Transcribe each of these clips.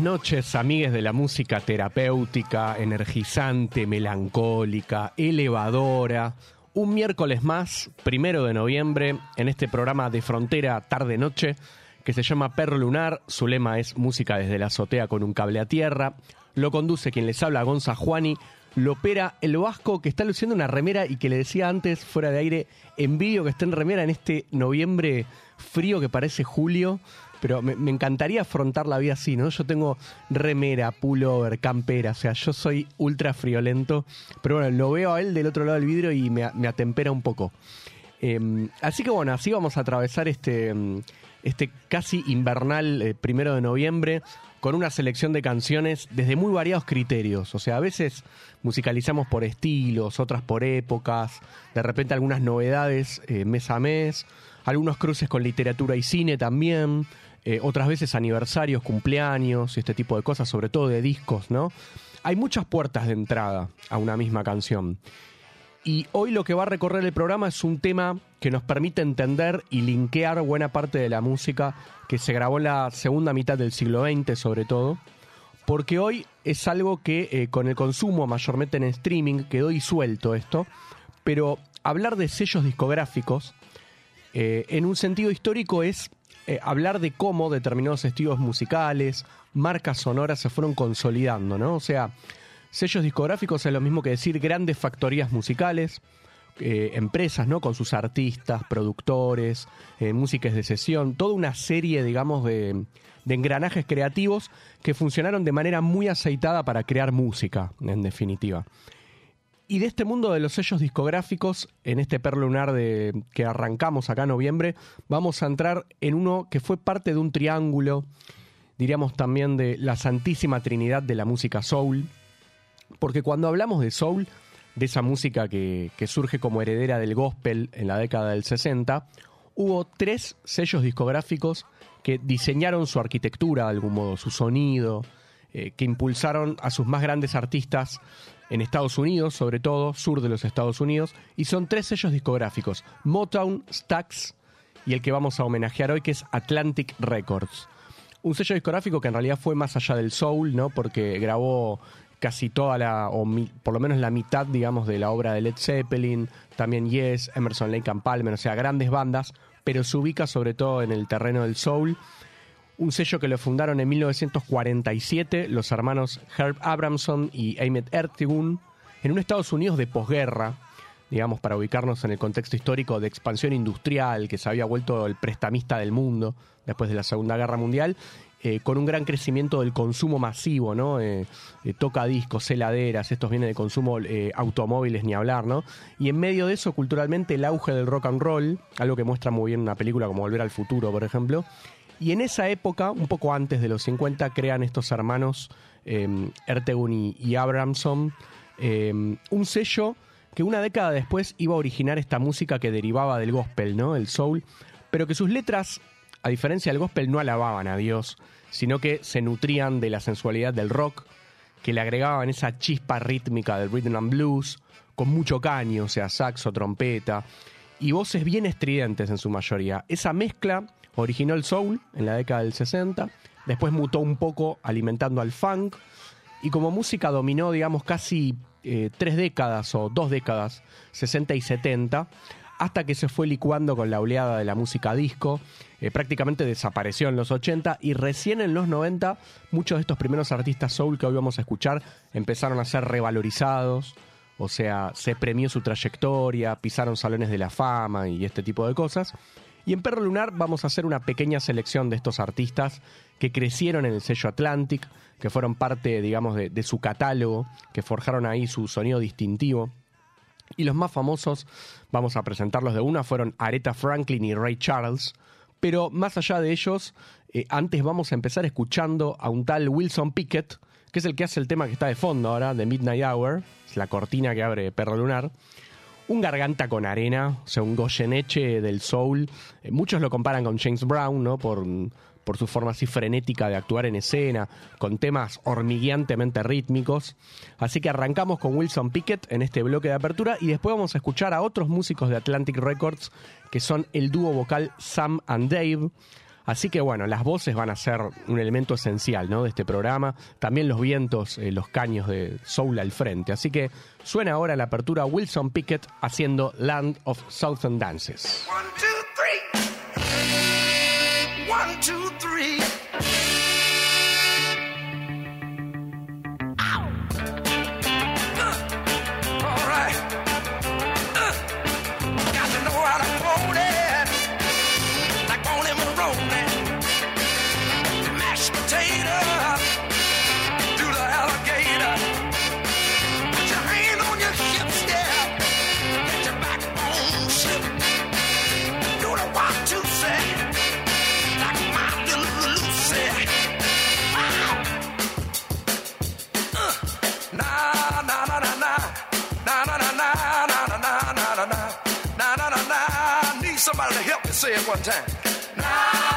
Noches, amigues de la música terapéutica, energizante, melancólica, elevadora. Un miércoles más, primero de noviembre, en este programa de frontera tarde-noche, que se llama Perro Lunar. Su lema es Música desde la azotea con un cable a tierra. Lo conduce quien les habla, Gonza Juani. Lo opera el Vasco, que está luciendo una remera y que le decía antes, fuera de aire, envidio que esté en remera en este noviembre frío que parece julio. Pero me, encantaría afrontar la vida así, ¿no? Yo tengo remera, pullover, campera, o sea, yo soy ultra friolento. Pero bueno, lo veo a él del otro lado del vidrio y me, atempera un poco. Eh, así que bueno, así vamos a atravesar este, mm, este casi invernal eh, primero de noviembre con una selección de canciones desde muy variados criterios. O sea, a veces musicalizamos por estilos, otras por épocas, de repente algunas novedades eh, mes a mes, algunos cruces con literatura y cine también, eh, otras veces aniversarios, cumpleaños y este tipo de cosas, sobre todo de discos, ¿no? Hay muchas puertas de entrada a una misma canción. Y hoy lo que va a recorrer el programa es un tema que nos permite entender y linkear buena parte de la música que se grabó en la segunda mitad del siglo XX, sobre todo, porque hoy es algo que eh, con el consumo mayormente en streaming quedó disuelto esto, pero hablar de sellos discográficos eh, en un sentido histórico es eh, hablar de cómo determinados estilos musicales, marcas sonoras se fueron consolidando, ¿no? O sea, sellos discográficos es lo mismo que decir grandes factorías musicales, eh, empresas, ¿no? Con sus artistas, productores, eh, músicas de sesión, toda una serie, digamos, de, de engranajes creativos que funcionaron de manera muy aceitada para crear música, en definitiva. Y de este mundo de los sellos discográficos, en este perro lunar de, que arrancamos acá en noviembre, vamos a entrar en uno que fue parte de un triángulo, diríamos también de la santísima trinidad de la música soul, porque cuando hablamos de soul, de esa música que, que surge como heredera del gospel en la década del 60, hubo tres sellos discográficos que diseñaron su arquitectura de algún modo, su sonido, eh, que impulsaron a sus más grandes artistas en Estados Unidos, sobre todo, sur de los Estados Unidos, y son tres sellos discográficos, Motown, Stax y el que vamos a homenajear hoy, que es Atlantic Records. Un sello discográfico que en realidad fue más allá del soul, ¿no? Porque grabó casi toda la, o mi- por lo menos la mitad, digamos, de la obra de Led Zeppelin, también Yes, Emerson, Lake and Palmer, o sea, grandes bandas, pero se ubica sobre todo en el terreno del soul. Un sello que lo fundaron en 1947 los hermanos Herb Abramson y Ahmet Ertegun en un Estados Unidos de posguerra, digamos, para ubicarnos en el contexto histórico de expansión industrial, que se había vuelto el prestamista del mundo después de la Segunda Guerra Mundial, eh, con un gran crecimiento del consumo masivo, ¿no? Eh, eh, toca discos, heladeras, estos vienen de consumo eh, automóviles, ni hablar, ¿no? Y en medio de eso, culturalmente, el auge del rock and roll, algo que muestra muy bien una película como Volver al Futuro, por ejemplo. Y en esa época, un poco antes de los 50, crean estos hermanos eh, Ertegun y, Abramson eh, un sello que una década después iba a originar esta música que derivaba del gospel, ¿no? El soul, pero que sus letras, a diferencia del gospel, no alababan a Dios, sino que se nutrían de la sensualidad del rock, que le agregaban esa chispa rítmica del rhythm and blues, con mucho caño, o sea, saxo, trompeta, y voces bien estridentes en su mayoría. Esa mezcla originó el soul en la década del 60, después mutó un poco alimentando al funk, y como música dominó, digamos, casi eh, tres décadas o dos décadas, 60 y 70, hasta que se fue licuando con la oleada de la música disco, eh, prácticamente desapareció en los 80 y recién en los 90 muchos de estos primeros artistas soul que hoy vamos a escuchar empezaron a ser revalorizados, o sea, se premió su trayectoria, pisaron salones de la fama y este tipo de cosas. Y en Perro Lunar vamos a hacer una pequeña selección de estos artistas que crecieron en el sello Atlantic, que fueron parte, digamos, de, su catálogo, que forjaron ahí su sonido distintivo. Y los más famosos, vamos a presentarlos de una, fueron Aretha Franklin y Ray Charles. Pero más allá de ellos, eh, antes vamos a empezar escuchando a un tal Wilson Pickett, que es el que hace el tema que está de fondo ahora, de Midnight Hour, es la cortina que abre Perro Lunar. Un garganta con arena, o sea, un Goyeneche del soul. Eh, muchos lo comparan con James Brown, ¿no? Por, por su forma así frenética de actuar en escena, con temas hormigueantemente rítmicos. Así que arrancamos con Wilson Pickett en este bloque de apertura y después vamos a escuchar a otros músicos de Atlantic Records, que son el dúo vocal Sam and Dave. Así que bueno, las voces van a ser un elemento esencial ¿no? de este programa. También los vientos, eh, los caños de Soul al frente. Así que suena ahora la apertura Wilson Pickett haciendo Land of Southern Dances. One, two, three. One, two, three. Somebody help me say it one time. Na,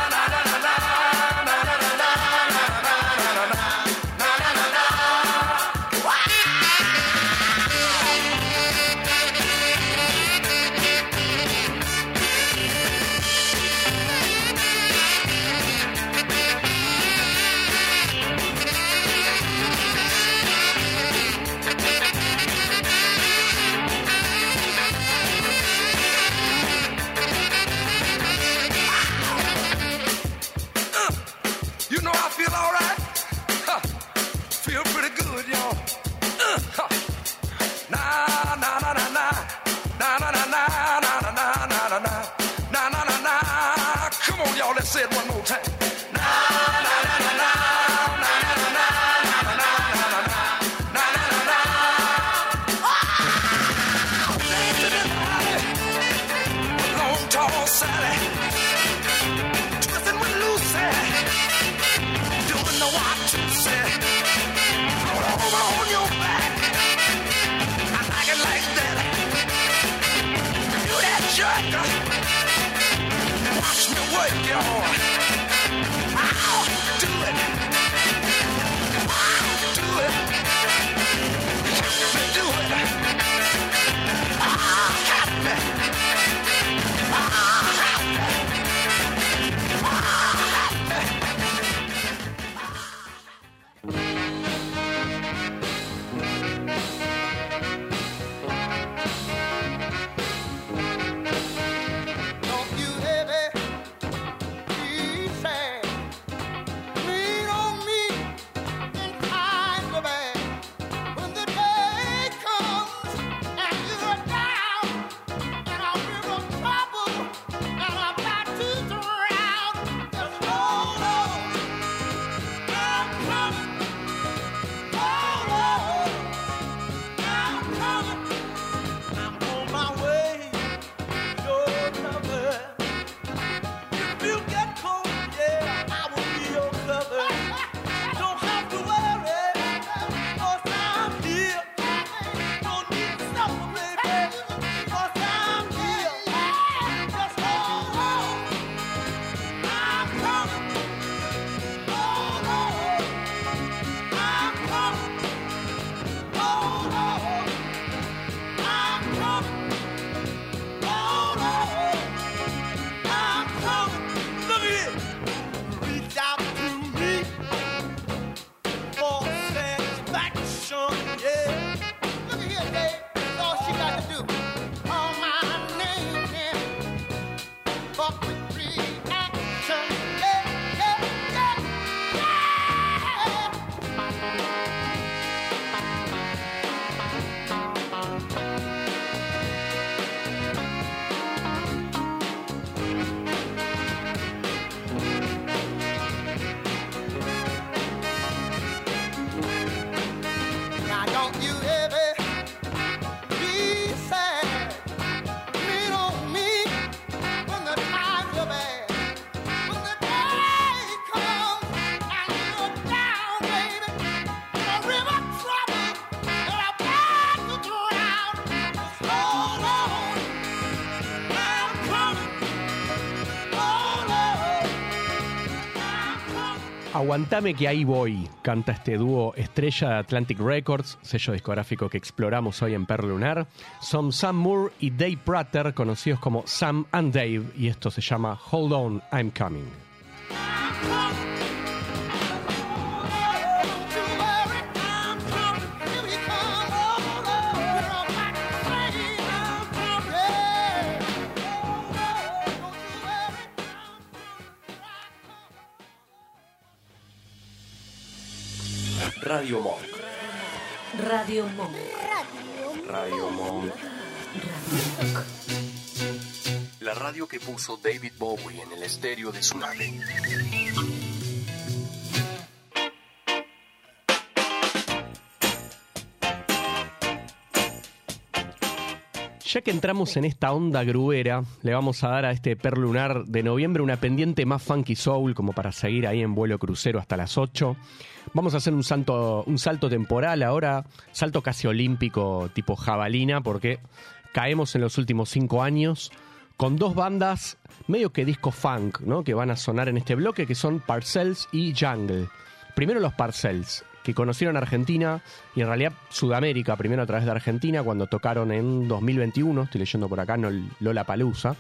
Aguantame que ahí voy, canta este dúo estrella de Atlantic Records, sello discográfico que exploramos hoy en Per Lunar. Son Sam Moore y Dave Prater, conocidos como Sam and Dave, y esto se llama Hold On, I'm Coming. Radio Monk. Radio Monk. Radio Monk. La radio que puso David Bowie en el estéreo de su nave. Ya que entramos en esta onda gruera, le vamos a dar a este per lunar de noviembre una pendiente más funky soul, como para seguir ahí en vuelo crucero hasta las 8. Vamos a hacer un, salto, un salto temporal ahora, salto casi olímpico tipo jabalina, porque caemos en los últimos cinco años con dos bandas medio que disco funk, ¿no? Que van a sonar en este bloque, que son Parcells y Jungle. Primero los Parcells, que conocieron Argentina y en realidad Sudamérica, primero a través de Argentina, cuando tocaron en 2021, estoy leyendo por acá, no Lola Palusa,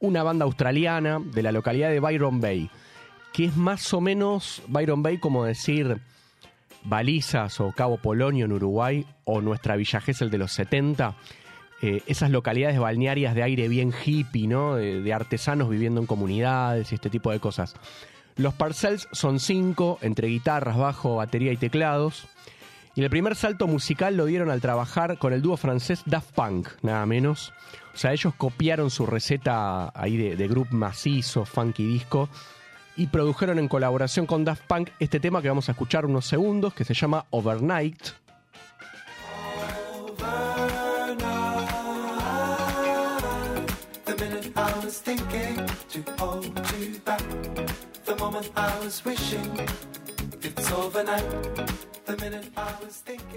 una banda australiana de la localidad de Byron Bay, que es más o menos Byron Bay como decir Balizas o Cabo Polonio en Uruguay o nuestra Villa Gesell de los 70. eh, esas localidades balnearias de aire bien hippie, ¿no? De, artesanos viviendo en comunidades y este tipo de cosas. Los Parcells son cinco, entre guitarras, bajo, batería y teclados. Y el primer salto musical lo dieron al trabajar con el dúo francés Daft Punk, nada menos. O sea, ellos copiaron su receta ahí de, de grupo macizo, funky disco, y produjeron en colaboración con Daft Punk este tema que vamos a escuchar unos segundos, que se llama Overnight.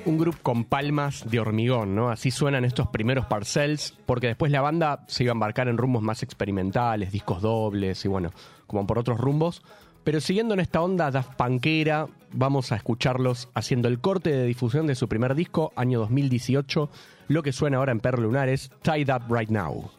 Un grupo con palmas de hormigón, ¿no? Así suenan estos primeros parcells, porque después la banda se iba a embarcar en rumbos más experimentales, discos dobles y bueno, como por otros rumbos. Pero siguiendo en esta onda Daft Punkera, vamos a escucharlos haciendo el corte de difusión de su primer disco, año 2018. Lo que suena ahora en Per Lunar es Tied Up Right Now.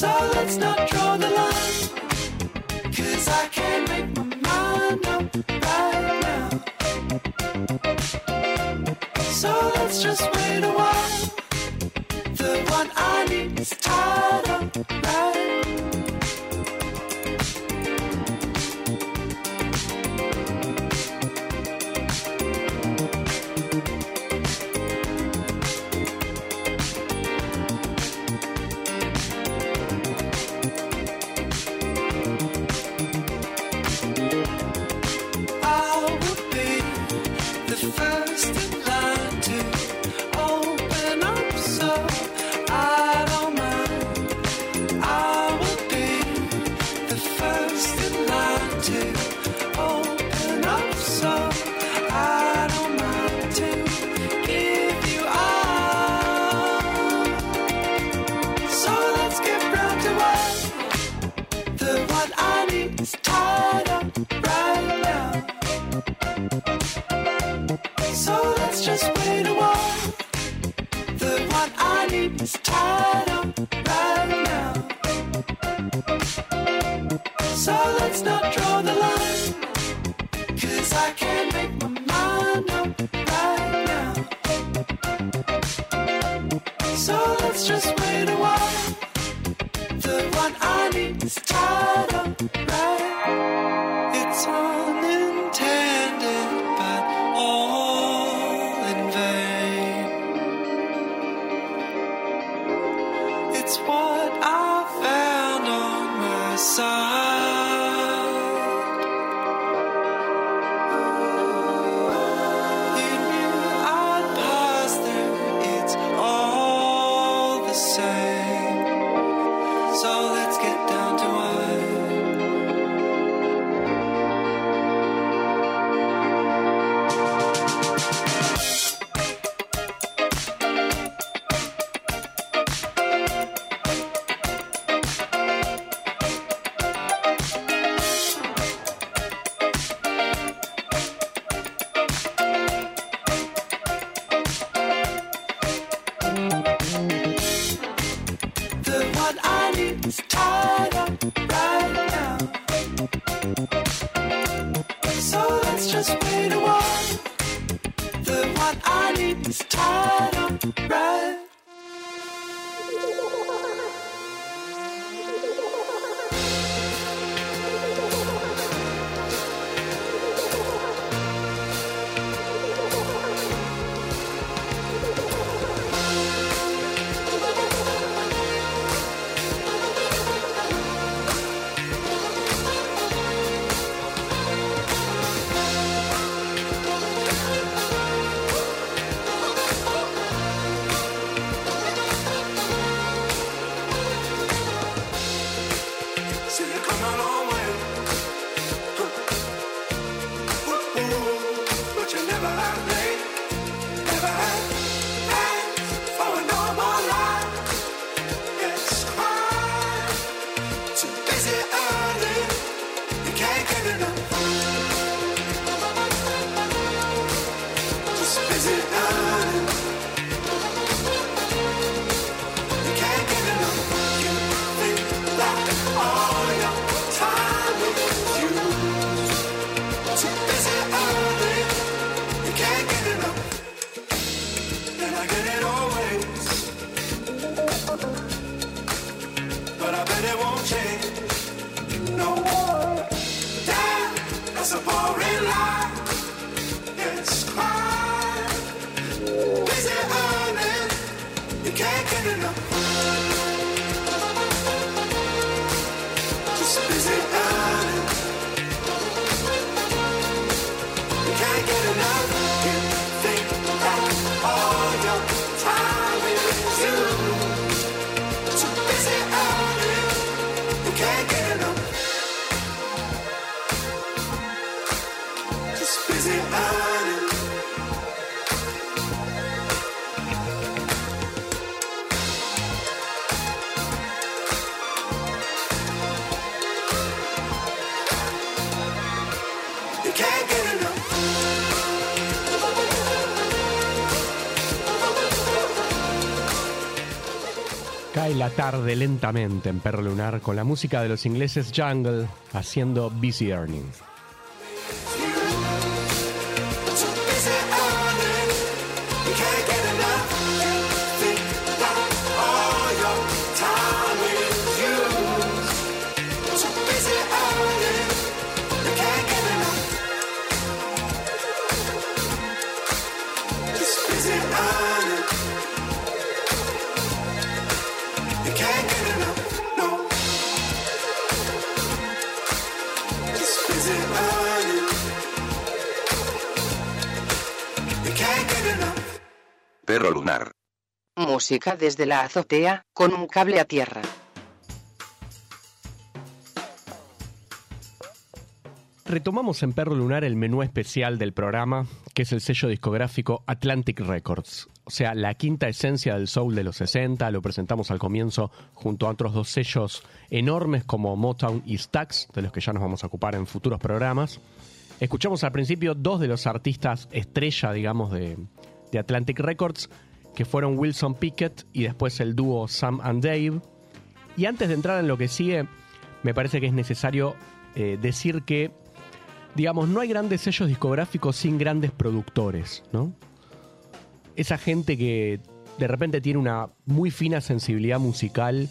So let's not draw the line. I can't make my mind up bad now. So let's just wait a while. The one I need is la tarde lentamente en Perro Lunar con la música de los ingleses Jungle haciendo Busy Earnings. lunar. Música desde la azotea, con un cable a tierra. Retomamos en Perro Lunar el menú especial del programa, que es el sello discográfico Atlantic Records. O sea, la quinta esencia del soul de los 60, lo presentamos al comienzo junto a otros dos sellos enormes como Motown y Stax, de los que ya nos vamos a ocupar en futuros programas. Escuchamos al principio dos de los artistas estrella, digamos, de, de Atlantic Records, que fueron Wilson Pickett y después el dúo Sam and Dave. Y antes de entrar en lo que sigue, me parece que es necesario eh, decir que, digamos, no hay grandes sellos discográficos sin grandes productores, ¿no? Esa gente que de repente tiene una muy fina sensibilidad musical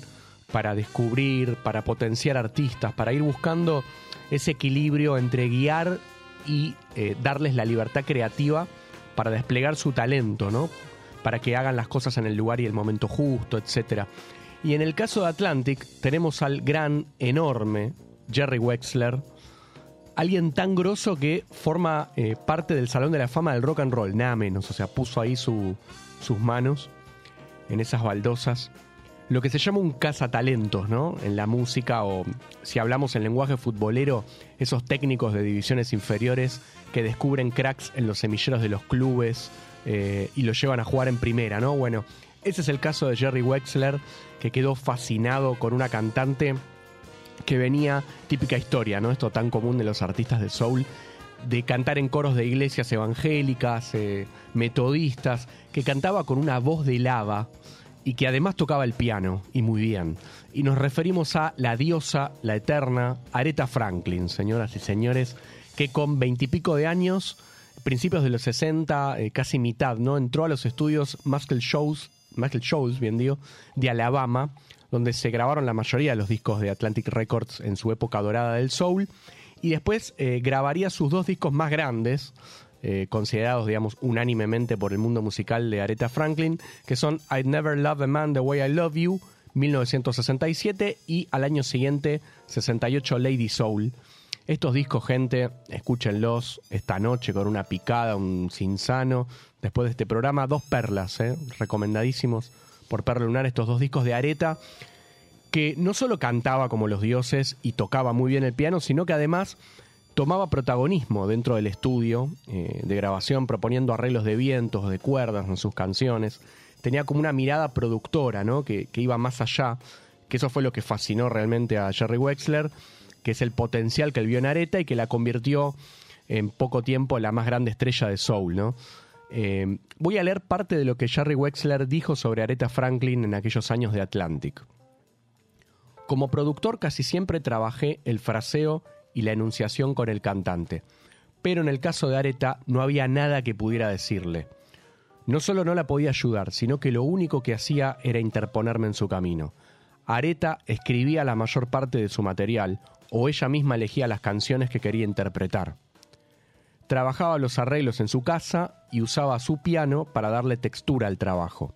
para descubrir, para potenciar artistas, para ir buscando ese equilibrio entre guiar y eh, darles la libertad creativa para desplegar su talento, ¿no? Para que hagan las cosas en el lugar y el momento justo, etc. Y en el caso de Atlantic tenemos al gran, enorme Jerry Wexler, alguien tan grosso que forma eh, parte del Salón de la Fama del Rock and Roll, nada menos, o sea, puso ahí su- sus manos en esas baldosas. Lo que se llama un cazatalentos, ¿no? En la música o si hablamos en lenguaje futbolero, esos técnicos de divisiones inferiores que descubren cracks en los semilleros de los clubes eh, y los llevan a jugar en primera, ¿no? Bueno, ese es el caso de Jerry Wexler, que quedó fascinado con una cantante que venía, típica historia, ¿no? Esto tan común de los artistas de soul, de cantar en coros de iglesias evangélicas, eh, metodistas, que cantaba con una voz de lava y que además tocaba el piano, y muy bien. Y nos referimos a la diosa, la eterna, Aretha Franklin, señoras y señores, que con veintipico de años, principios de los 60, eh, casi mitad, ¿no? Entró a los estudios Muscle Shows, Muscle Shows, bien digo, de Alabama, donde se grabaron la mayoría de los discos de Atlantic Records en su época dorada del soul, y después eh, grabaría sus dos discos más grandes, eh, considerados, digamos, unánimemente por el mundo musical de Aretha Franklin, que son I'd Never Love a Man the Way I Love You, 1967, y al año siguiente, 68, Lady Soul. Estos discos, gente, escúchenlos esta noche con una picada, un sinsano. Después de este programa, dos perlas, ¿eh? recomendadísimos por Perla Lunar, estos dos discos de Areta, que no solo cantaba como los dioses y tocaba muy bien el piano, sino que además tomaba protagonismo dentro del estudio eh, de grabación, proponiendo arreglos de vientos, de cuerdas en sus canciones. Tenía como una mirada productora, ¿no? Que, que iba más allá, que eso fue lo que fascinó realmente a Jerry Wexler, que es el potencial que él vio en Areta y que la convirtió en poco tiempo en la más grande estrella de soul, ¿no? Eh, voy a leer parte de lo que Jerry Wexler dijo sobre Aretha Franklin en aquellos años de Atlantic. Como productor casi siempre trabajé el fraseo y la enunciación con el cantante, pero en el caso de Aretha no había nada que pudiera decirle. No solo no la podía ayudar, sino que lo único que hacía era interponerme en su camino. Aretha escribía la mayor parte de su material, o ella misma elegía las canciones que quería interpretar. Trabajaba los arreglos en su casa y usaba su piano para darle textura al trabajo.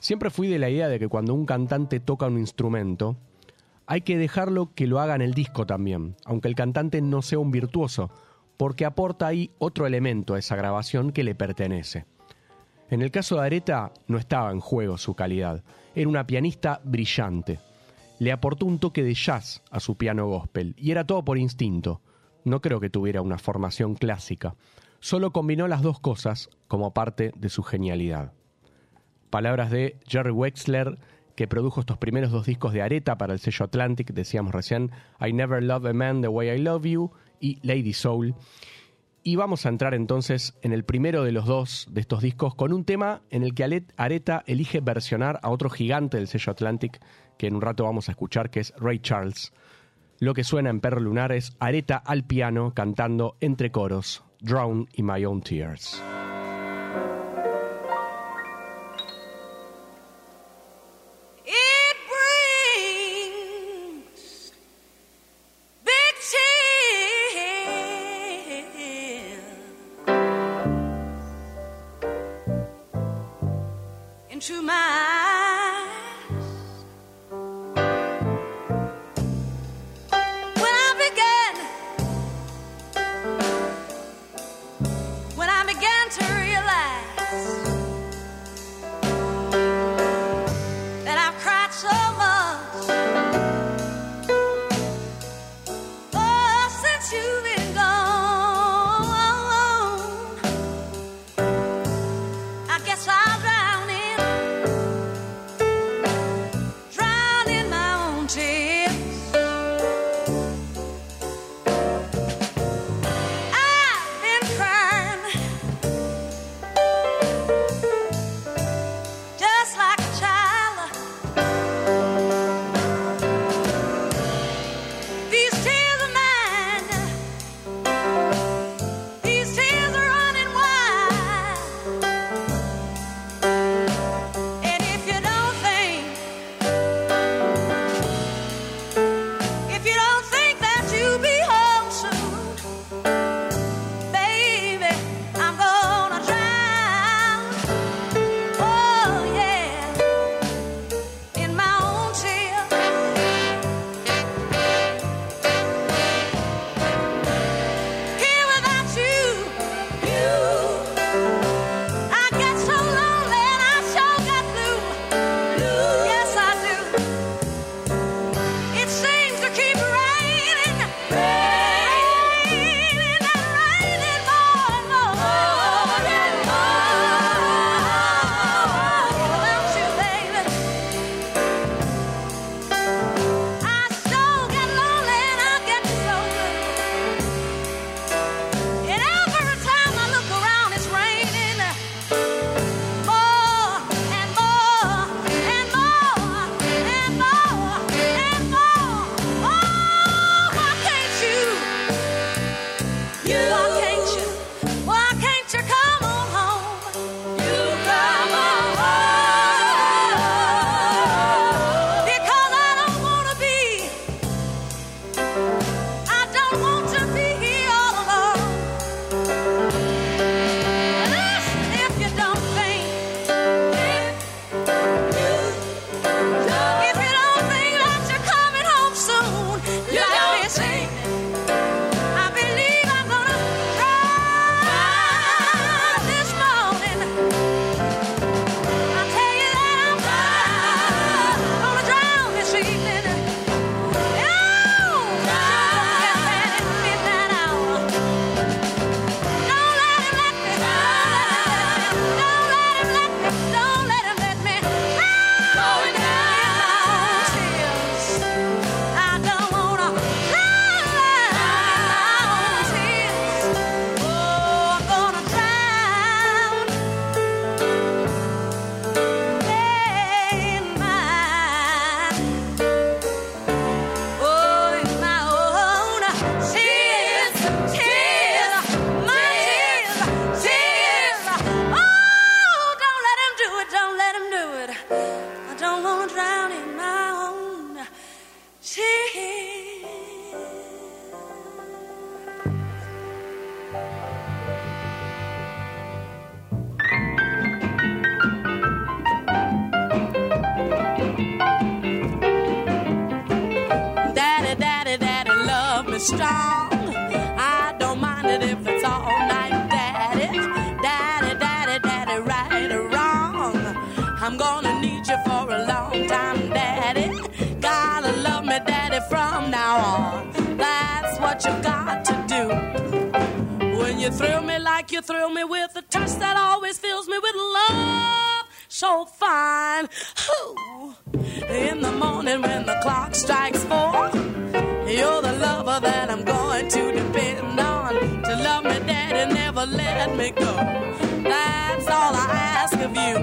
Siempre fui de la idea de que cuando un cantante toca un instrumento, hay que dejarlo que lo haga en el disco también, aunque el cantante no sea un virtuoso, porque aporta ahí otro elemento a esa grabación que le pertenece. En el caso de Aretha no estaba en juego su calidad, era una pianista brillante. Le aportó un toque de jazz a su piano gospel, y era todo por instinto. No creo que tuviera una formación clásica, solo combinó las dos cosas como parte de su genialidad. Palabras de Jerry Wexler, que produjo estos primeros dos discos de Areta para el sello Atlantic, decíamos recién, I Never Love a Man the Way I Love You y Lady Soul. Y vamos a entrar entonces en el primero de los dos de estos discos con un tema en el que Areta elige versionar a otro gigante del sello Atlantic, que en un rato vamos a escuchar, que es Ray Charles. Lo que suena en Perro Lunar es Areta al piano cantando entre coros, Drown in My Own Tears. Thrill me like you thrill me with a touch that always fills me with love. So fine. Ooh. In the morning when the clock strikes four, you're the lover that I'm going to depend on. To love me, daddy, never let me go. That's all I ask of you.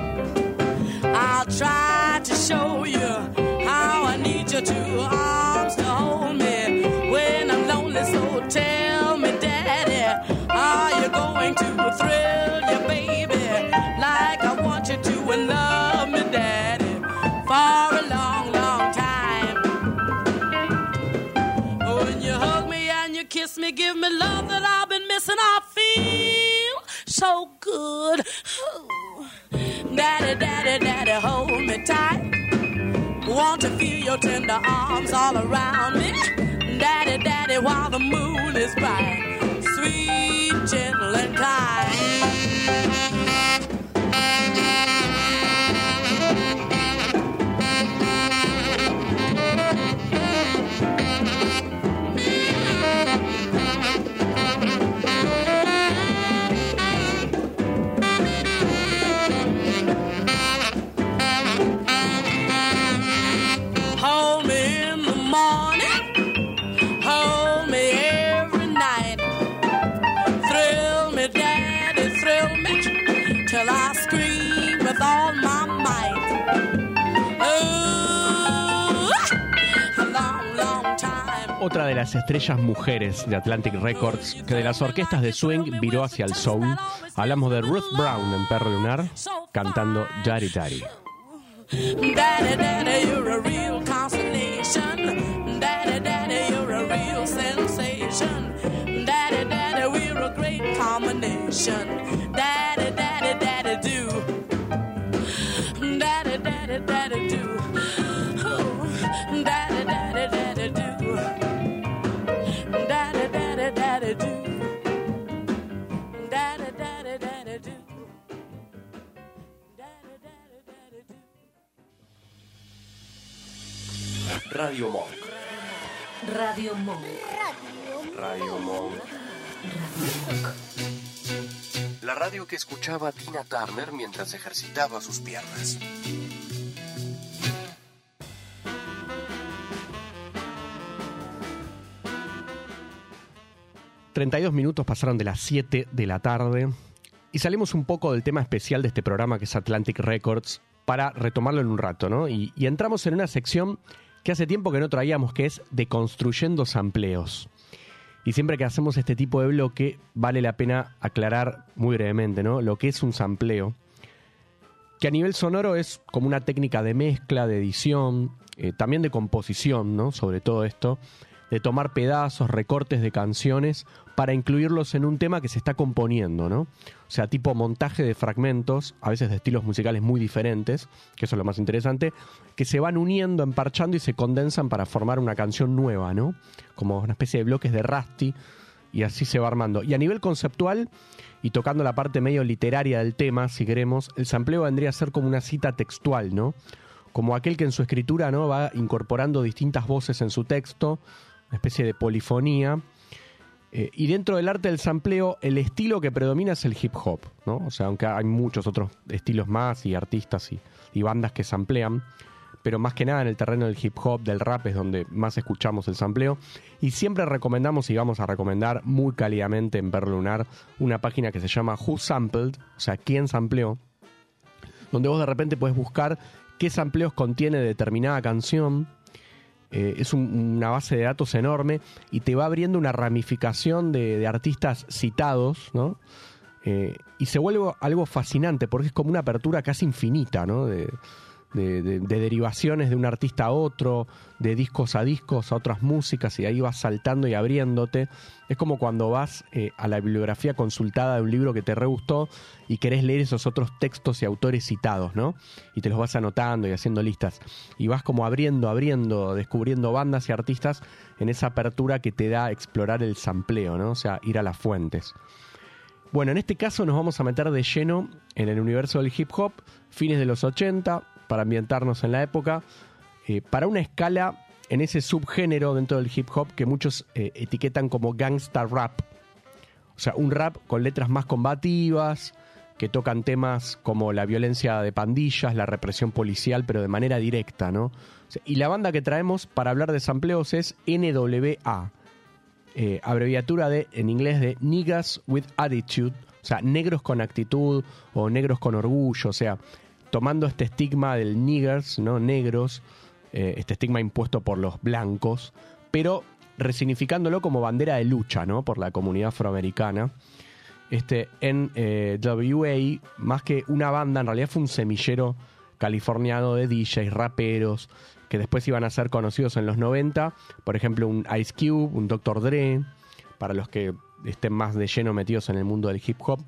I'll try to show you how I need your two arms to hold me going to thrill your baby like I want you to and love me, Daddy, for a long, long time? Oh, when you hug me and you kiss me, give me love that I've been missing. I feel so good. Daddy, daddy, daddy, hold me tight. Want to feel your tender arms all around me. Daddy, daddy, while the moon is bright. Sweet, gentle, and kind. Till I scream with all my might. Ooh, a long, long time. Otra de las estrellas mujeres de Atlantic Records, que de las orquestas de swing viró hacia el soul. Hablamos de Ruth Brown en Perro Lunar, cantando Daddy Daddy. Daddy, daddy, you're a real consolation. Daddy, daddy, you're a real sensation. Daddy, daddy, we're a great combination. Daddy, daddy, Radio Monk. Radio Monk. Radio Monk. La radio que escuchaba Tina Turner mientras ejercitaba sus piernas. y 32 minutos pasaron de las 7 de la tarde y salimos un poco del tema especial de este programa que es Atlantic Records para retomarlo en un rato, ¿no? Y, y entramos en una sección que hace tiempo que no traíamos, que es Deconstruyendo Sampleos. Y siempre que hacemos este tipo de bloque, vale la pena aclarar muy brevemente, ¿no? Lo que es un sampleo. Que a nivel sonoro es como una técnica de mezcla, de edición, eh, también de composición, ¿no? Sobre todo esto, de tomar pedazos, recortes de canciones para incluirlos en un tema que se está componiendo, ¿no? O sea, tipo montaje de fragmentos, a veces de estilos musicales muy diferentes, que eso es lo más interesante, que se van uniendo, emparchando y se condensan para formar una canción nueva, ¿no? Como una especie de bloques de Rusty, y así se va armando. Y a nivel conceptual, y tocando la parte medio literaria del tema, si queremos, el sampleo vendría a ser como una cita textual, ¿no? Como aquel que en su escritura, ¿no? Va incorporando distintas voces en su texto, una especie de polifonía. Eh, y dentro del arte del sampleo, el estilo que predomina es el hip hop, ¿no? O sea, aunque hay muchos otros estilos más y artistas y, bandas que samplean, pero más que nada en el terreno del hip hop, del rap es donde más escuchamos el sampleo. Y siempre recomendamos y vamos a recomendar muy cálidamente en Perro Lunar una página que se llama Who Sampled, o sea, quién sampleó, donde vos de repente puedes buscar qué sampleos contiene determinada canción. Eh, es un- una base de datos enorme y te va abriendo una ramificación de, artistas citados, ¿no? Eh, y se vuelve algo fascinante porque es como una apertura casi infinita, ¿no? De, de- de derivaciones de un artista a otro, de discos a discos, a otras músicas, y ahí vas saltando y abriéndote. Es como cuando vas eh, a la bibliografía consultada de un libro que te re gustó y querés leer esos otros textos y autores citados, ¿no? Y te los vas anotando y haciendo listas. Y vas como abriendo, abriendo, descubriendo bandas y artistas en esa apertura que te da explorar el sampleo, ¿no? O sea, ir a las fuentes. Bueno, en este caso nos vamos a meter de lleno en el universo del hip hop, fines de los 80, para ambientarnos en la época, eh, para una escala en ese subgénero dentro del hip hop que muchos eh, etiquetan como gangsta rap. O sea, un rap con letras más combativas, que tocan temas como la violencia de pandillas, la represión policial, pero de manera directa, ¿no? Y la banda que traemos para hablar de sampleos es NWA, eh, abreviatura de, en inglés, de Niggas with Attitude, o sea, negros con actitud o negros con orgullo, o sea, tomando este estigma del niggers, ¿no? Negros, eh, este estigma impuesto por los blancos, pero resignificándolo como bandera de lucha, ¿no? Por la comunidad afroamericana. Este, en eh, WA, más que una banda, en realidad fue un semillero californiano de DJs, raperos, que después iban a ser conocidos en los 90. Por ejemplo, un Ice Cube, un Dr. Dre, para los que estén más de lleno metidos en el mundo del hip hop.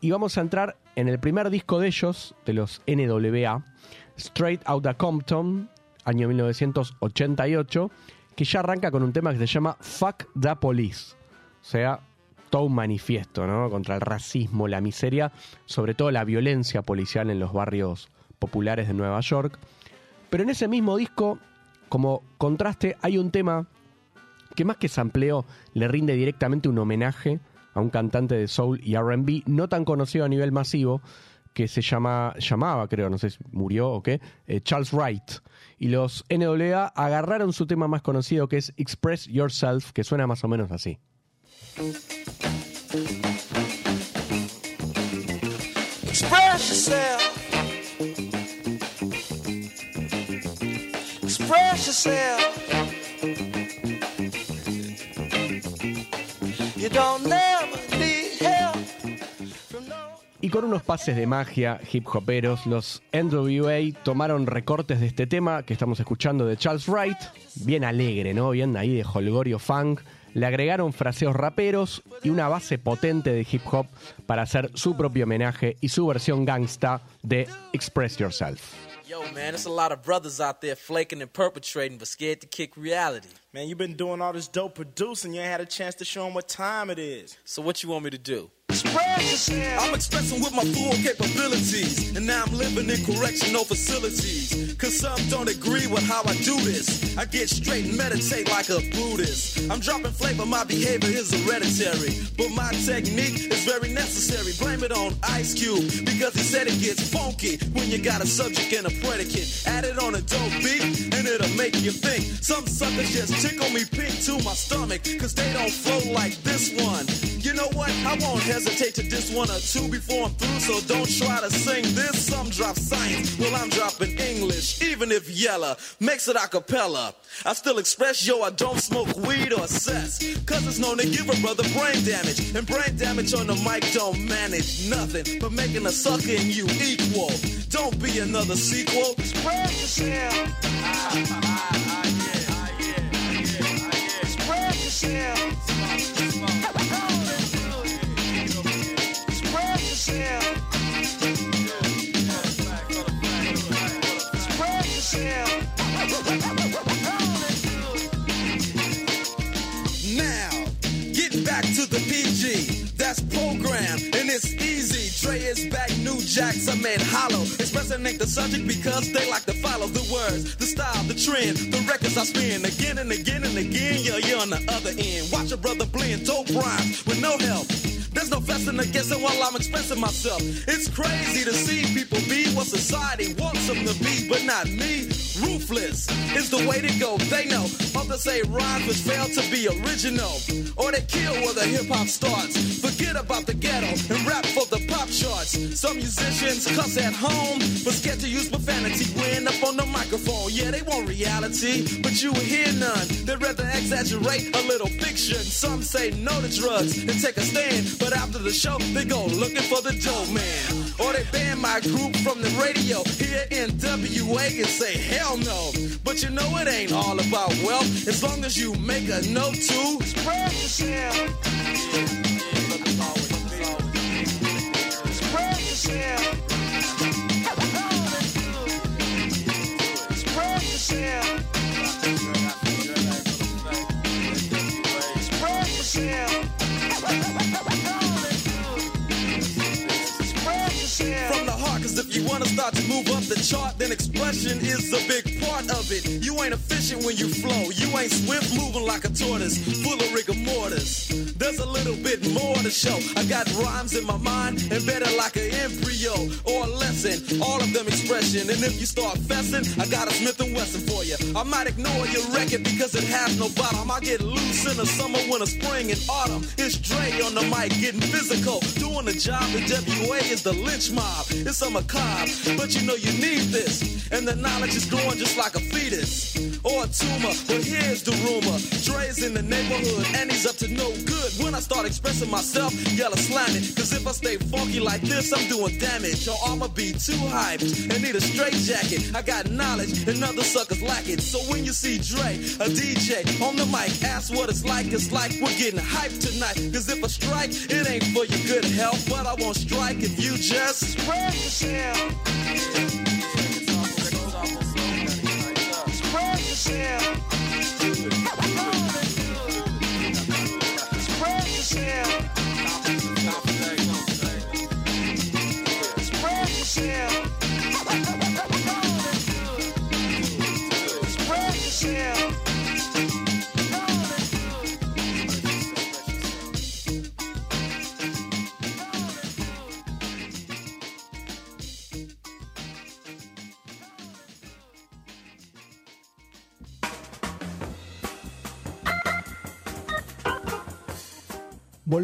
Y vamos a entrar en el primer disco de ellos, de los NWA, Straight Outta Compton, año 1988, que ya arranca con un tema que se llama Fuck the Police. O sea, todo un manifiesto, ¿no? Contra el racismo, la miseria, sobre todo la violencia policial en los barrios populares de Nueva York. Pero en ese mismo disco, como contraste, hay un tema que más que sampleo le rinde directamente un homenaje a un cantante de soul y R&B no tan conocido a nivel masivo que se llama llamaba creo no sé si murió o qué eh, Charles Wright y los NWA agarraron su tema más conocido que es Express Yourself que suena más o menos así Express yourself. Express yourself. You don't never Y con unos pases de magia hip hoperos, los NWA tomaron recortes de este tema que estamos escuchando de Charles Wright, bien alegre, ¿no? Bien ahí de holgorio funk. Le agregaron fraseos raperos y una base potente de hip hop para hacer su propio homenaje y su versión gangsta de Express Yourself. Yo, man, there's a lot of brothers out there flaking and perpetrating, but scared to kick reality. Man, you've been doing all this dope producing. You ain't had a chance to show them what time it is. So what you want me to do? I'm expressing with my full capabilities, and now I'm living in correctional facilities. Cause some don't agree with how I do this. I get straight and meditate like a Buddhist. I'm dropping flavor, my behavior is hereditary. But my technique is very necessary. Blame it on Ice Cube, because he said it gets funky when you got a subject and a predicate. Add it on a dope beat, and it'll make you think. Some suckers just tickle me pink to my stomach, cause they don't flow like this one. You know what? I won't hesitate to diss one or two before I'm through, so don't try to sing this. Some drop science, well, I'm dropping English, even if Yella makes it a cappella. I still express, yo, I don't smoke weed or cess, cause it's known to give a brother brain damage. And brain damage on the mic don't manage nothing but making a sucker in you equal. Don't be another sequel. Express yourself. Express yourself. It's easy. Trey is back, new jacks, I made hollow. Expressing ain't the subject because they like to follow the words, the style, the trend, the records I spin again and again and again. Yeah, you're on the other end. Watch your brother blend dope rhymes with no help. There's no fussing or guessing while I'm expressing myself. It's crazy to see people be what society wants them to be, but not me. Ruthless is the way to go. They know. Others say rhymes which fail to be original. Or they kill where the hip hop starts. Forget about the ghetto and rap for the pop charts. Some musicians cuss at home, but scared to use profanity when up on the microphone. Yeah, they want reality, but you hear none. They'd rather exaggerate a little fiction. Some say no to drugs and take a stand, but after the show, they go looking for the dope man. Or they ban my group from the radio here in WA and say hell no. But you know it ain't all about wealth as long as you make a note to spread yourself. Cause if you wanna start to move up the chart, then expression is a big part of it. You ain't efficient when you flow, you ain't swift moving like a tortoise, full of rigor mortis. There's a little bit more to show. I got rhymes in my mind, embedded like an embryo or a lesson, all of them expression. And if you start fessing, I got a Smith and Wesson for you. I might ignore your record because it has no bottom. I get loose in the summer, winter, spring, and autumn. It's Dre on the mic, getting physical, doing the job. The WA is the lynch mob. It's a macabre, but you know you need this. And the knowledge is growing just like a fetus or a tumor. But here's the rumor Dre's in the neighborhood and he's up to no good. When I start expressing myself, yell slam it. Cause if I stay funky like this, I'm doing damage. Or I'ma be too hyped and need a straight jacket. I got knowledge and other suckers lack it. So when you see Dre, a DJ on the mic, ask what it's like. It's like we're getting hyped tonight. Cause if I strike, it ain't for your good health. But I won't strike if you just spread. Yeah.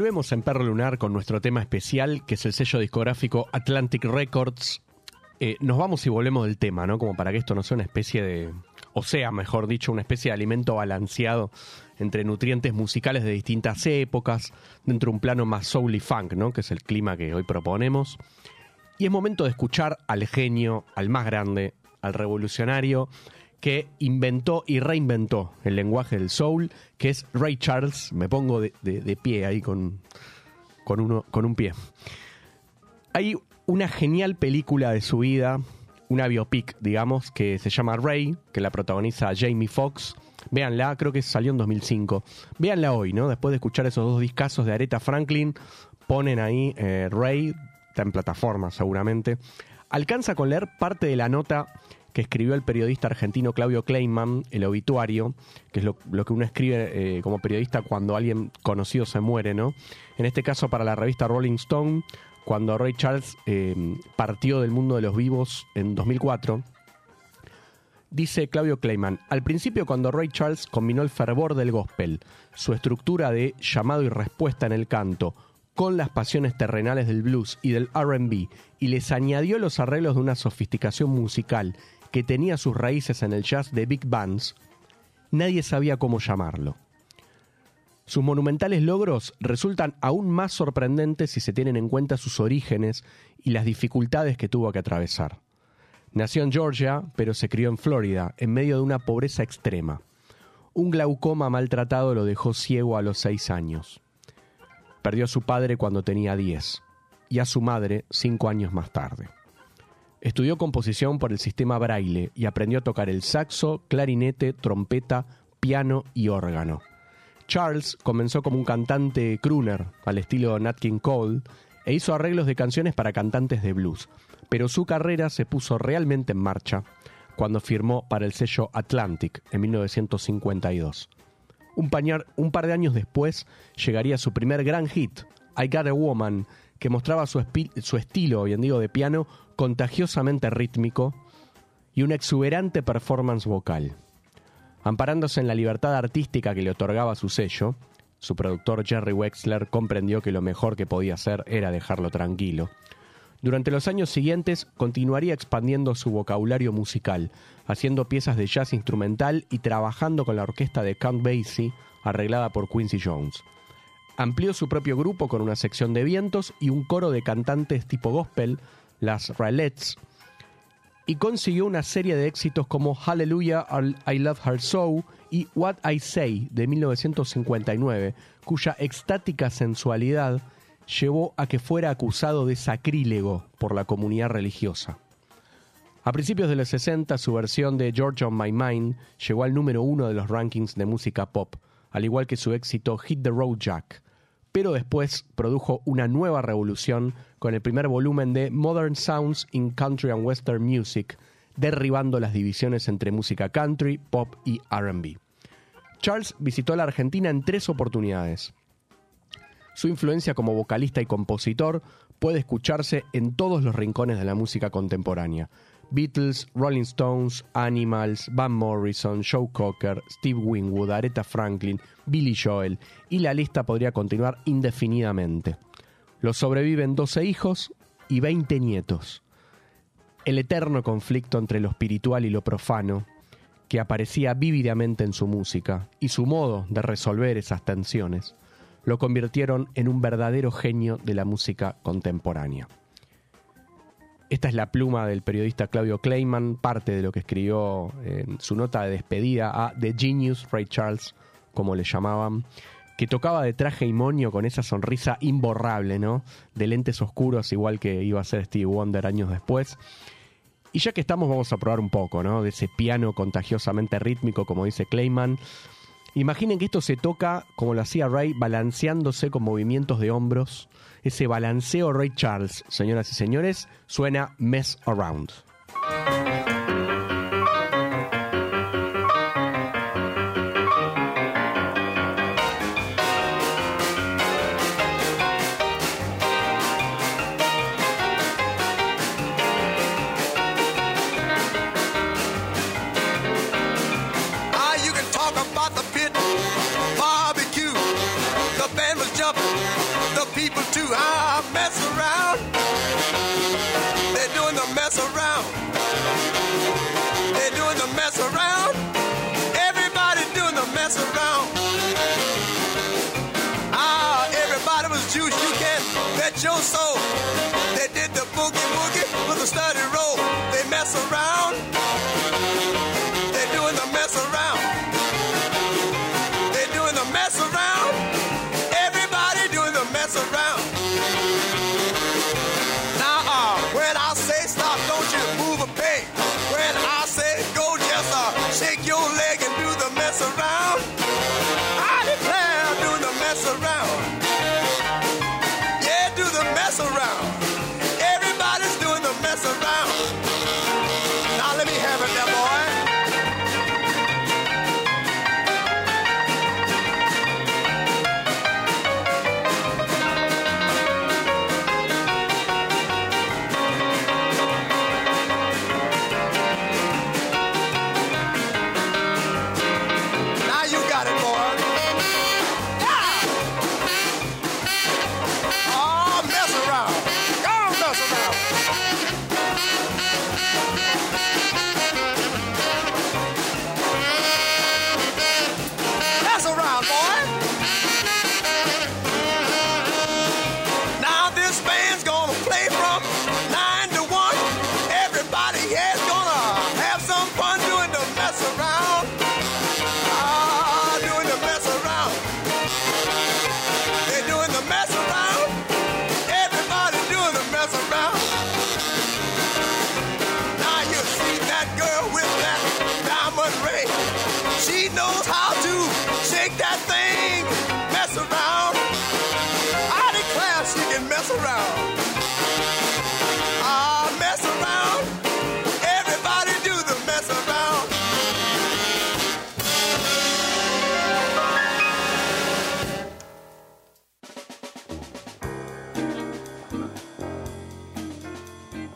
Volvemos en Perro Lunar con nuestro tema especial, que es el sello discográfico Atlantic Records. Eh, nos vamos y volvemos del tema, ¿no? Como para que esto no sea una especie de. O sea, mejor dicho, una especie de alimento balanceado entre nutrientes musicales de distintas épocas, dentro de un plano más soul y funk, ¿no? Que es el clima que hoy proponemos. Y es momento de escuchar al genio, al más grande, al revolucionario, que inventó y reinventó el lenguaje del soul, que es Ray Charles. Me pongo de, pie ahí con, con, uno, con un pie. Hay una genial película de su vida, una biopic, digamos, que se llama Ray, que la protagoniza Jamie Foxx. Véanla, creo que salió en 2005. Véanla hoy, ¿no? Después de escuchar esos dos discazos de Aretha Franklin, ponen ahí eh, Ray, está en plataforma seguramente. Alcanza con leer parte de la nota que escribió el periodista argentino Claudio Kleiman, el obituario, que es lo, lo que uno escribe eh, como periodista cuando alguien conocido se muere, ¿no? En este caso para la revista Rolling Stone, cuando Ray Charles eh, partió del mundo de los vivos en 2004. Dice Claudio Kleiman, al principio cuando Ray Charles combinó el fervor del gospel, su estructura de llamado y respuesta en el canto, con las pasiones terrenales del blues y del RB, y les añadió los arreglos de una sofisticación musical que tenía sus raíces en el jazz de big bands, nadie sabía cómo llamarlo. Sus monumentales logros resultan aún más sorprendentes si se tienen en cuenta sus orígenes y las dificultades que tuvo que atravesar. Nació en Georgia, pero se crió en Florida, en medio de una pobreza extrema. Un glaucoma maltratado lo dejó ciego a los seis años. Perdió a su padre cuando tenía diez y a su madre cinco años más tarde. Estudió composición por el sistema Braille y aprendió a tocar el saxo, clarinete, trompeta, piano y órgano. Charles comenzó como un cantante crooner al estilo Nat King Cole e hizo arreglos de canciones para cantantes de blues, pero su carrera se puso realmente en marcha cuando firmó para el sello Atlantic en 1952. Un, par de años después llegaría su primer gran hit, I Got a Woman, que mostraba su estilo, bien digo, de piano contagiosamente rítmico y una exuberante performance vocal. Amparándose en la libertad artística que le otorgaba su sello, su productor Jerry Wexler comprendió que lo mejor que podía hacer era dejarlo tranquilo. Durante los años siguientes continuaría expandiendo su vocabulario musical, haciendo piezas de jazz instrumental y trabajando con la orquesta de Count Basie, arreglada por Quincy Jones. Amplió su propio grupo con una sección de vientos y un coro de cantantes tipo gospel, las Ralettes, y consiguió una serie de éxitos como Hallelujah, I Love Her So y What I Say de 1959, cuya extática sensualidad llevó a que fuera acusado de sacrílego por la comunidad religiosa. A principios de los 60, su versión de George on My Mind llegó al número uno de los rankings de música pop, al igual que su éxito Hit the Road Jack. Pero después produjo una nueva revolución con el primer volumen de Modern Sounds in Country and Western Music, derribando las divisiones entre música country, pop y RB. Charles visitó la Argentina en tres oportunidades. Su influencia como vocalista y compositor puede escucharse en todos los rincones de la música contemporánea. Beatles, Rolling Stones, Animals, Van Morrison, Joe Cocker, Steve Winwood, Aretha Franklin, Billy Joel, y la lista podría continuar indefinidamente. Los sobreviven 12 hijos y 20 nietos. El eterno conflicto entre lo espiritual y lo profano, que aparecía vívidamente en su música, y su modo de resolver esas tensiones, lo convirtieron en un verdadero genio de la música contemporánea. Esta es la pluma del periodista Claudio Kleiman, parte de lo que escribió en su nota de despedida a The Genius Ray Charles, como le llamaban, que tocaba de traje y moño con esa sonrisa imborrable, ¿no? De lentes oscuros, igual que iba a ser Steve Wonder años después. Y ya que estamos, vamos a probar un poco, ¿no? De ese piano contagiosamente rítmico, como dice Clayman. Imaginen que esto se toca como lo hacía Ray, balanceándose con movimientos de hombros. Ese balanceo Ray Charles, señoras y señores, suena Mess Around.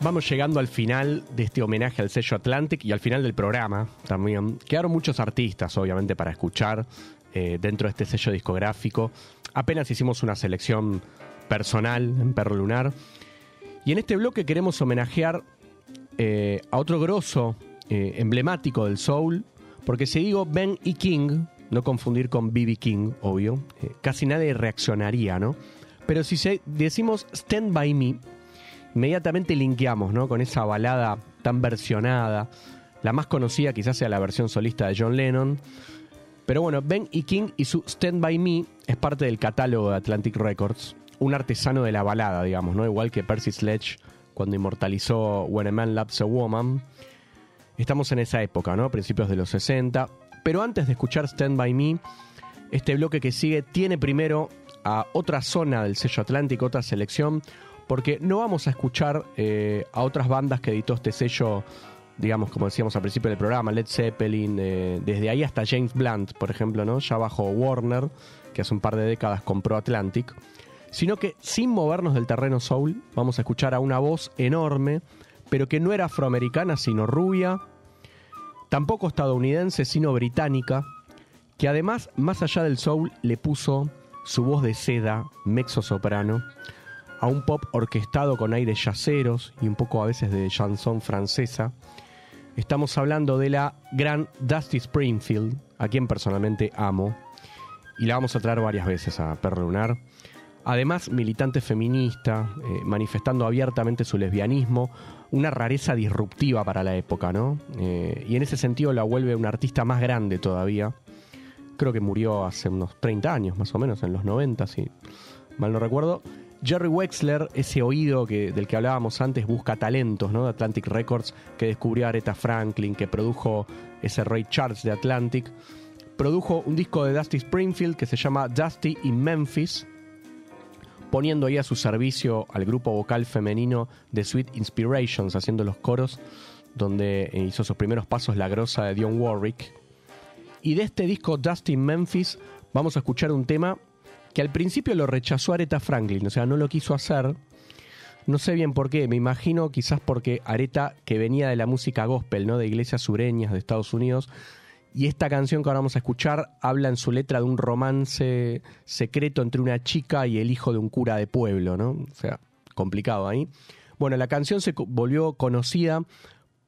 Vamos llegando al final de este homenaje al sello Atlantic y al final del programa también. Quedaron muchos artistas, obviamente, para escuchar eh, dentro de este sello discográfico. Apenas hicimos una selección personal en Perro Lunar. Y en este bloque queremos homenajear eh, a otro grosso eh, emblemático del soul, porque si digo Ben y King, no confundir con B.B. King, obvio, casi nadie reaccionaría, ¿no? Pero si decimos Stand By Me, inmediatamente linkeamos, ¿no? Con esa balada tan versionada, la más conocida quizás sea la versión solista de John Lennon, pero bueno, Ben y King y su Stand By Me es parte del catálogo de Atlantic Records, un artesano de la balada, digamos, ¿no? Igual que Percy Sledge cuando inmortalizó When a Man Loves a Woman. Estamos en esa época, ¿no? Principios de los 60. Pero antes de escuchar Stand By Me, este bloque que sigue tiene primero a otra zona del sello Atlántico, otra selección, porque no vamos a escuchar eh, a otras bandas que editó este sello, digamos, como decíamos al principio del programa, Led Zeppelin, eh, desde ahí hasta James Blunt, por ejemplo, ¿no? Ya bajo Warner, que hace un par de décadas compró Atlantic, sino que sin movernos del terreno soul, vamos a escuchar a una voz enorme, pero que no era afroamericana, sino rubia, tampoco estadounidense, sino británica, que además, más allá del soul, le puso su voz de seda, mezzo soprano, a un pop orquestado con aires yaceros y un poco a veces de chanson francesa. Estamos hablando de la gran Dusty Springfield, a quien personalmente amo, y la vamos a traer varias veces a Perro Lunar. Además, militante feminista, eh, manifestando abiertamente su lesbianismo, una rareza disruptiva para la época, ¿no? Eh, y en ese sentido la vuelve una artista más grande todavía. Creo que murió hace unos 30 años, más o menos, en los 90, si mal no recuerdo. Jerry Wexler, ese oído que, del que hablábamos antes, busca talentos, ¿no? De Atlantic Records, que descubrió a Aretha Franklin, que produjo ese Ray Charles de Atlantic. Produjo un disco de Dusty Springfield que se llama Dusty in Memphis, poniendo ahí a su servicio al grupo vocal femenino de Sweet Inspirations, haciendo los coros, donde hizo sus primeros pasos la grosa de Dionne Warwick. Y de este disco Dusty in Memphis vamos a escuchar un tema que al principio lo rechazó Aretha Franklin, o sea, no lo quiso hacer. No sé bien por qué, me imagino quizás porque Aretha, que venía de la música gospel, ¿no? De iglesias sureñas de Estados Unidos, y esta canción que ahora vamos a escuchar habla en su letra de un romance secreto entre una chica y el hijo de un cura de pueblo, ¿no? O sea, complicado ahí. Bueno, la canción se volvió conocida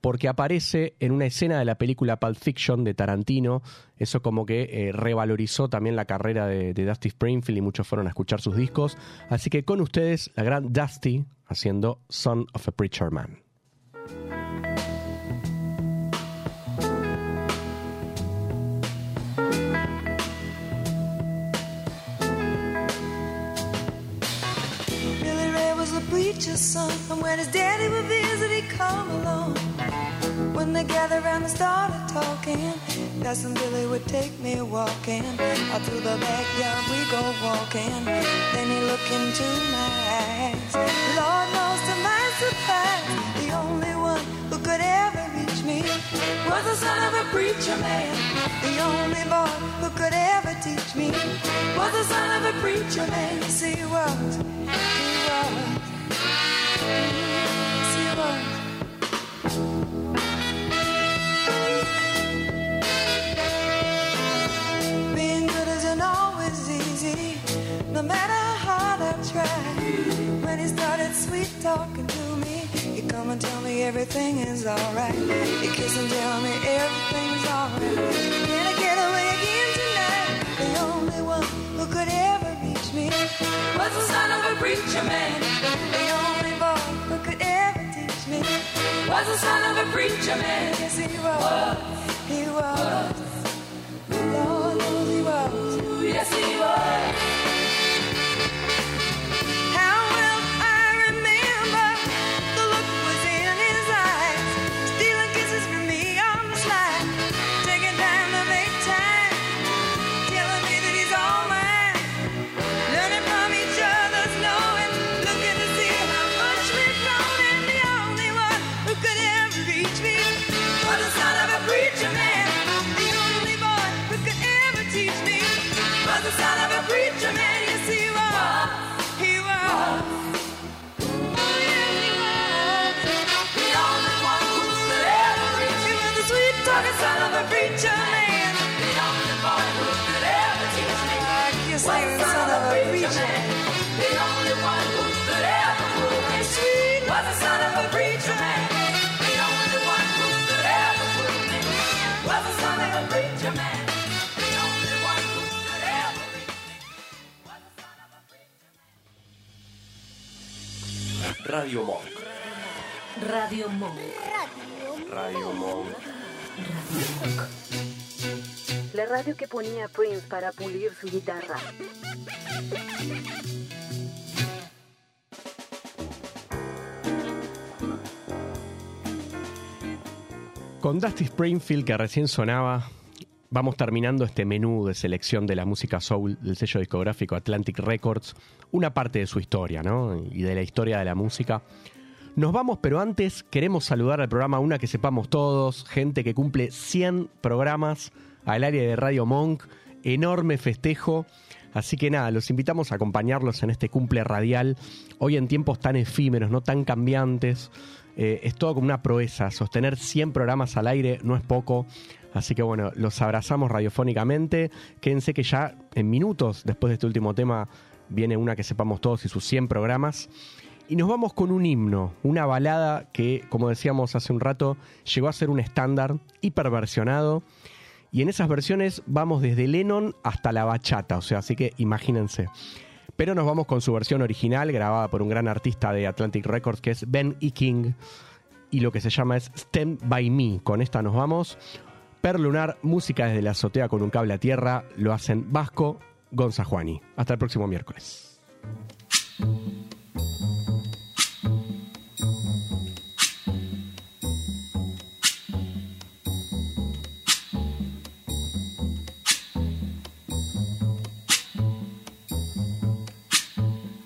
porque aparece en una escena de la película Pulp Fiction de Tarantino. Eso como que eh, revalorizó también la carrera de, de Dusty Springfield y muchos fueron a escuchar sus discos. Así que con ustedes, la gran Dusty haciendo Son of a Preacher Man. Preacher's son, and when his daddy would visit, he'd come along. When they gathered around and started talking, Cousin Billy would take me walking. Out through the backyard we go walking. Then he look into my eyes. Lord knows to my surprise, the only one who could ever reach me was the son of a preacher man. The only boy who could ever teach me was the son of a preacher man. Yes, he was. He was. Yes. Try. When he started sweet talking to me, he come and tell me everything is alright. He kiss and tell me everything's alright. Can I get away again tonight? The only one who could ever reach me was the son of a preacher man. The only boy who could ever teach me was the son of a preacher man. Yes, he was. He was. Lord knows he was. Yes, he was. Prince para pulir su guitarra. Con Dusty Springfield, que recién sonaba, vamos terminando este menú de selección de la música soul del sello discográfico Atlantic Records, una parte de su historia, ¿no? Y de la historia de la música. Nos vamos, pero antes queremos saludar al programa Una que sepamos todos, gente que cumple 100 programas al área de Radio Monk, enorme festejo. Así que nada, los invitamos a acompañarlos en este cumple radial, hoy en tiempos tan efímeros, no tan cambiantes. Eh, es todo como una proeza, sostener 100 programas al aire no es poco. Así que bueno, los abrazamos radiofónicamente. Quédense que ya en minutos después de este último tema viene una que sepamos todos y sus 100 programas. Y nos vamos con un himno, una balada que, como decíamos hace un rato, llegó a ser un estándar hiperversionado. Y en esas versiones vamos desde Lennon hasta la bachata, o sea, así que imagínense. Pero nos vamos con su versión original, grabada por un gran artista de Atlantic Records que es Ben E. King. Y lo que se llama es Stand By Me. Con esta nos vamos. Per Lunar, música desde la azotea con un cable a tierra, lo hacen Vasco Gonza Juani. Hasta el próximo miércoles.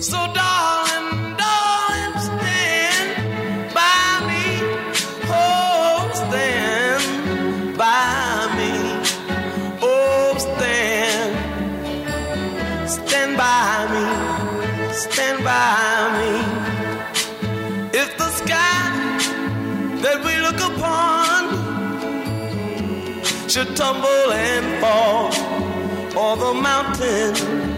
So, darling, darling, stand by me. Oh, stand by me. Oh, stand, stand by me. Stand by me. If the sky that we look upon should tumble and fall, or the mountain